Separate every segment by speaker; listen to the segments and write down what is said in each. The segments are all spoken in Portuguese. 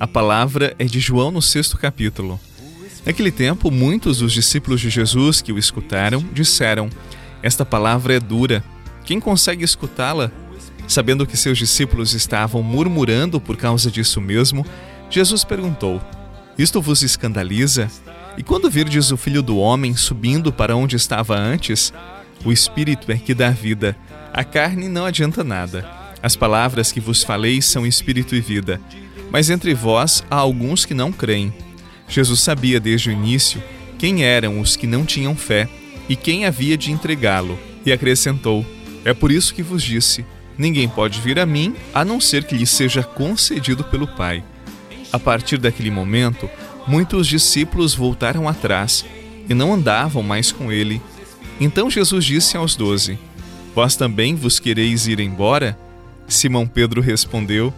Speaker 1: A palavra é de João no sexto capítulo. Naquele tempo, muitos dos discípulos de Jesus que o escutaram disseram: Esta palavra é dura. Quem consegue escutá-la? Sabendo que seus discípulos estavam murmurando por causa disso mesmo, Jesus perguntou: Isto vos escandaliza? E quando virdes o filho do homem subindo para onde estava antes? O espírito é que dá vida, a carne não adianta nada. As palavras que vos falei são espírito e vida. Mas entre vós há alguns que não creem. Jesus sabia desde o início quem eram os que não tinham fé e quem havia de entregá-lo, e acrescentou: É por isso que vos disse: Ninguém pode vir a mim a não ser que lhe seja concedido pelo Pai. A partir daquele momento, muitos discípulos voltaram atrás e não andavam mais com ele. Então Jesus disse aos doze: Vós também vos quereis ir embora? Simão Pedro respondeu: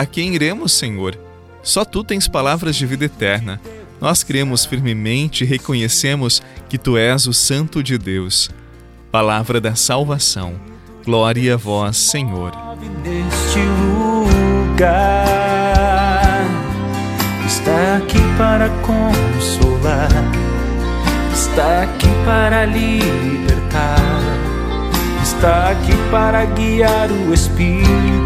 Speaker 1: a quem iremos, Senhor? Só tu tens palavras de vida eterna. Nós cremos firmemente e reconhecemos que tu és o Santo de Deus. Palavra da salvação. Glória a vós, Senhor.
Speaker 2: Neste lugar está aqui para consolar, está aqui para libertar, está aqui para guiar o Espírito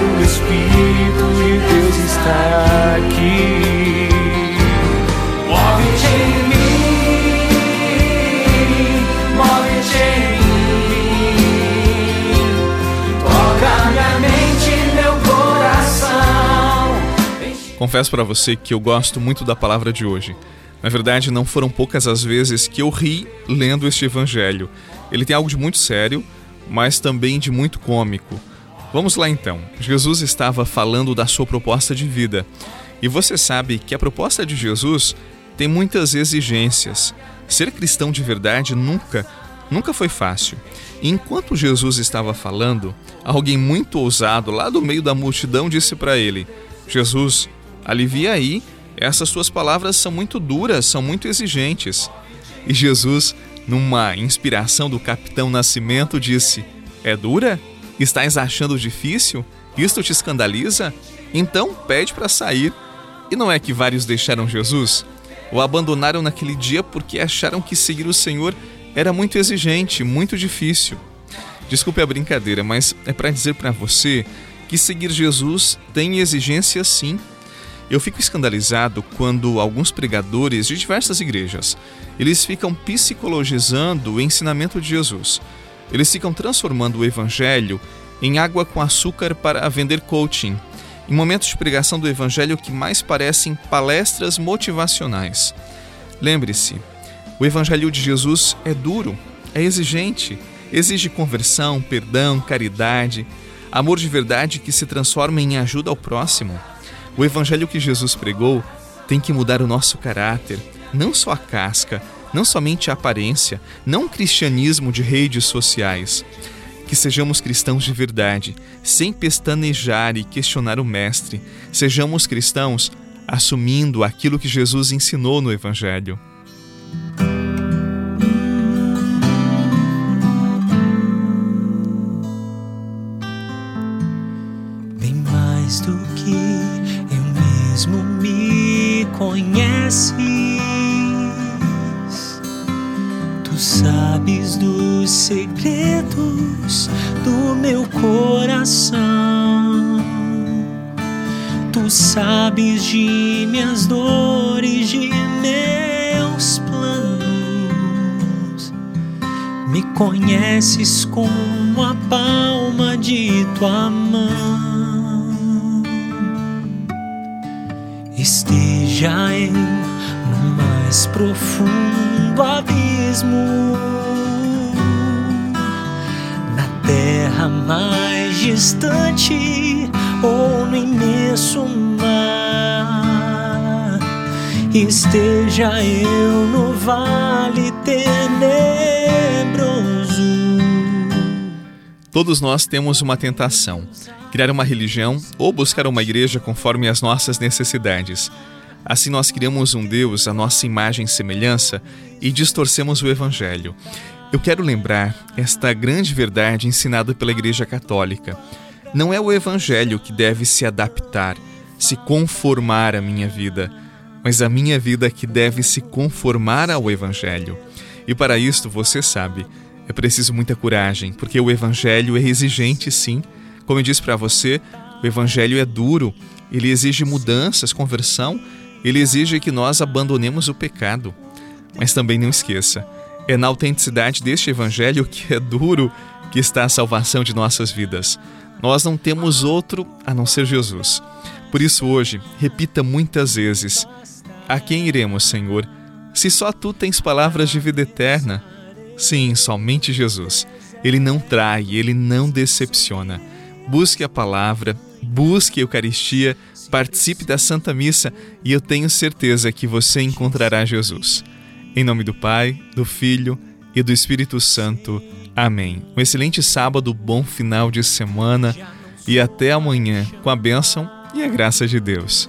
Speaker 2: o Espírito de Deus está aqui. Move-te em mim, move-te em mim, toca minha mente, meu coração.
Speaker 1: Confesso para você que eu gosto muito da palavra de hoje. Na verdade, não foram poucas as vezes que eu ri lendo este evangelho. Ele tem algo de muito sério mas também de muito cômico. Vamos lá então. Jesus estava falando da sua proposta de vida. E você sabe que a proposta de Jesus tem muitas exigências. Ser cristão de verdade nunca, nunca foi fácil. E enquanto Jesus estava falando, alguém muito ousado lá do meio da multidão disse para ele: Jesus, alivia aí, essas suas palavras são muito duras, são muito exigentes. E Jesus numa inspiração do capitão Nascimento, disse: É dura? Estás achando difícil? Isto te escandaliza? Então pede para sair. E não é que vários deixaram Jesus? O abandonaram naquele dia porque acharam que seguir o Senhor era muito exigente, muito difícil. Desculpe a brincadeira, mas é para dizer para você que seguir Jesus tem exigência sim. Eu fico escandalizado quando alguns pregadores de diversas igrejas, eles ficam psicologizando o ensinamento de Jesus. Eles ficam transformando o evangelho em água com açúcar para vender coaching, em momentos de pregação do evangelho que mais parecem palestras motivacionais. Lembre-se, o evangelho de Jesus é duro, é exigente, exige conversão, perdão, caridade, amor de verdade que se transforma em ajuda ao próximo. O evangelho que Jesus pregou tem que mudar o nosso caráter, não só a casca, não somente a aparência, não o cristianismo de redes sociais. Que sejamos cristãos de verdade, sem pestanejar e questionar o Mestre. Sejamos cristãos assumindo aquilo que Jesus ensinou no Evangelho.
Speaker 2: Bem mais do que mesmo me conheces. Sabes dos segredos do meu coração. Tu sabes de minhas dores, de meus planos. Me conheces como a palma de tua mão. Esteja eu no mais profundo abismo. Na terra mais distante ou no imenso mar. Esteja eu no vale tenebroso.
Speaker 1: Todos nós temos uma tentação: criar uma religião ou buscar uma igreja conforme as nossas necessidades. Assim, nós criamos um Deus à nossa imagem e semelhança e distorcemos o Evangelho. Eu quero lembrar esta grande verdade ensinada pela Igreja Católica. Não é o Evangelho que deve se adaptar, se conformar à minha vida, mas a minha vida que deve se conformar ao Evangelho. E para isto, você sabe, é preciso muita coragem, porque o Evangelho é exigente, sim. Como eu disse para você, o Evangelho é duro, ele exige mudanças, conversão, ele exige que nós abandonemos o pecado. Mas também não esqueça, é na autenticidade deste Evangelho que é duro que está a salvação de nossas vidas. Nós não temos outro a não ser Jesus. Por isso, hoje, repita muitas vezes: A quem iremos, Senhor? Se só tu tens palavras de vida eterna. Sim, somente Jesus. Ele não trai, ele não decepciona. Busque a palavra, busque a Eucaristia, participe da Santa Missa e eu tenho certeza que você encontrará Jesus. Em nome do Pai, do Filho e do Espírito Santo. Amém. Um excelente sábado, bom final de semana e até amanhã com a bênção e a graça de Deus.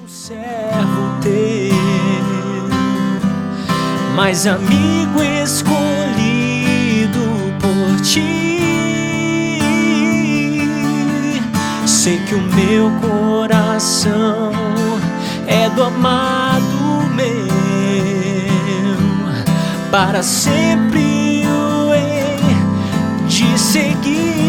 Speaker 2: Amigo Sei que o meu coração é do amado meu para sempre eu hei de seguir.